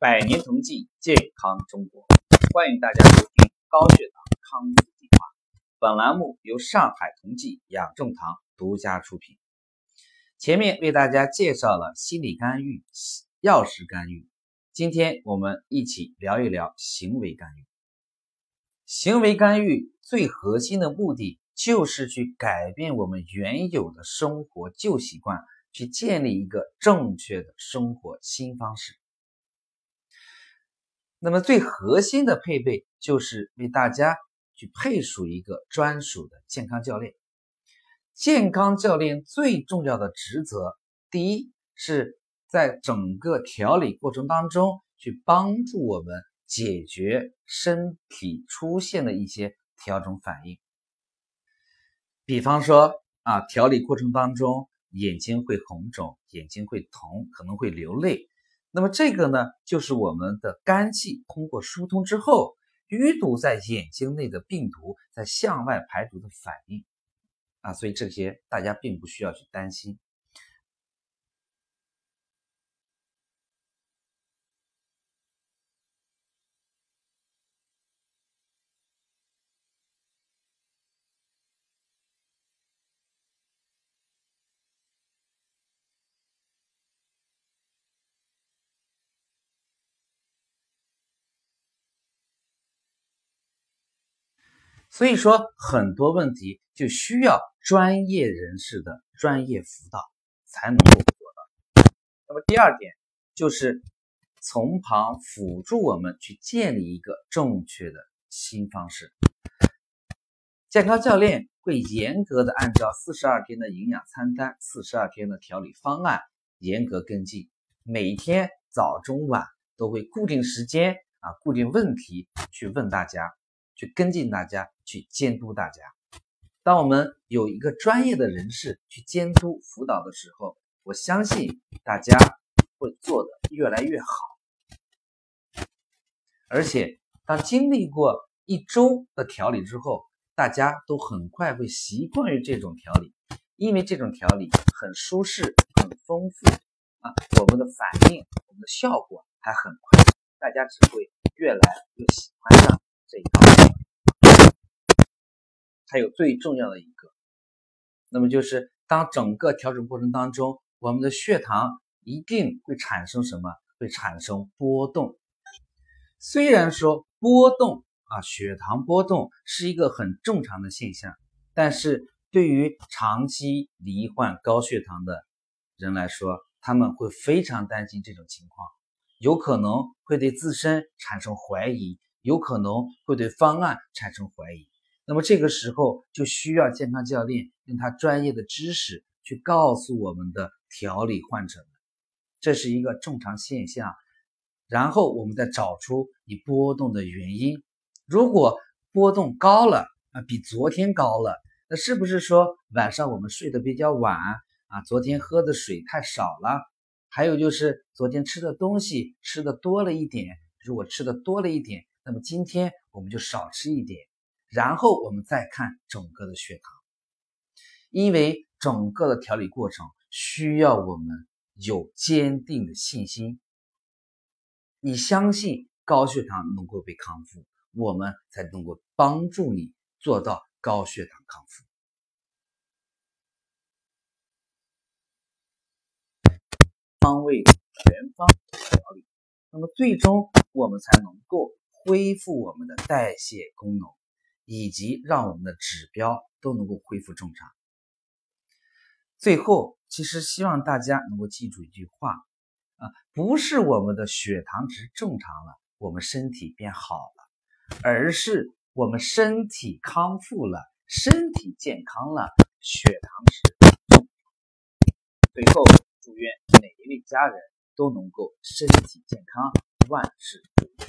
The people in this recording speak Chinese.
百年同济，健康中国，欢迎大家收听高血糖康复计划。本栏目由上海同济养正堂独家出品。前面为大家介绍了心理干预、药食干预，今天我们一起聊一聊行为干预。行为干预最核心的目的就是去改变我们原有的生活旧习惯，去建立一个正确的生活新方式。那么最核心的配备就是为大家去配属一个专属的健康教练。健康教练最重要的职责，第一是在整个调理过程当中去帮助我们解决身体出现的一些调整反应。比方说啊，调理过程当中眼睛会红肿，眼睛会疼，可能会流泪。那么这个呢，就是我们的肝气通过疏通之后，淤堵在眼睛内的病毒在向外排毒的反应啊，所以这些大家并不需要去担心。所以说，很多问题就需要专业人士的专业辅导才能够做到。那么第二点就是从旁辅助我们去建立一个正确的新方式。健康教练会严格的按照四十二天的营养餐单、四十二天的调理方案严格跟进，每天早中晚都会固定时间啊、固定问题去问大家。去跟进大家，去监督大家。当我们有一个专业的人士去监督辅导的时候，我相信大家会做的越来越好。而且，当经历过一周的调理之后，大家都很快会习惯于这种调理，因为这种调理很舒适、很丰富啊，我们的反应、我们的效果还很快，大家只会越来越喜欢上。这一套，还有最重要的一个，那么就是当整个调整过程当中，我们的血糖一定会产生什么？会产生波动。虽然说波动啊，血糖波动是一个很正常的现象，但是对于长期罹患高血糖的人来说，他们会非常担心这种情况，有可能会对自身产生怀疑。有可能会对方案产生怀疑，那么这个时候就需要健康教练用他专业的知识去告诉我们的调理患者，这是一个正常现象，然后我们再找出你波动的原因。如果波动高了啊，比昨天高了，那是不是说晚上我们睡得比较晚啊？昨天喝的水太少了，还有就是昨天吃的东西吃的多了一点，如果吃的多了一点。那么今天我们就少吃一点，然后我们再看整个的血糖，因为整个的调理过程需要我们有坚定的信心。你相信高血糖能够被康复，我们才能够帮助你做到高血糖康复。方位全方位调理，那么最终我们才能够。恢复我们的代谢功能，以及让我们的指标都能够恢复正常。最后，其实希望大家能够记住一句话啊，不是我们的血糖值正常了，我们身体变好了，而是我们身体康复了，身体健康了，血糖值。最后，祝愿每一位家人都能够身体健康，万事如意。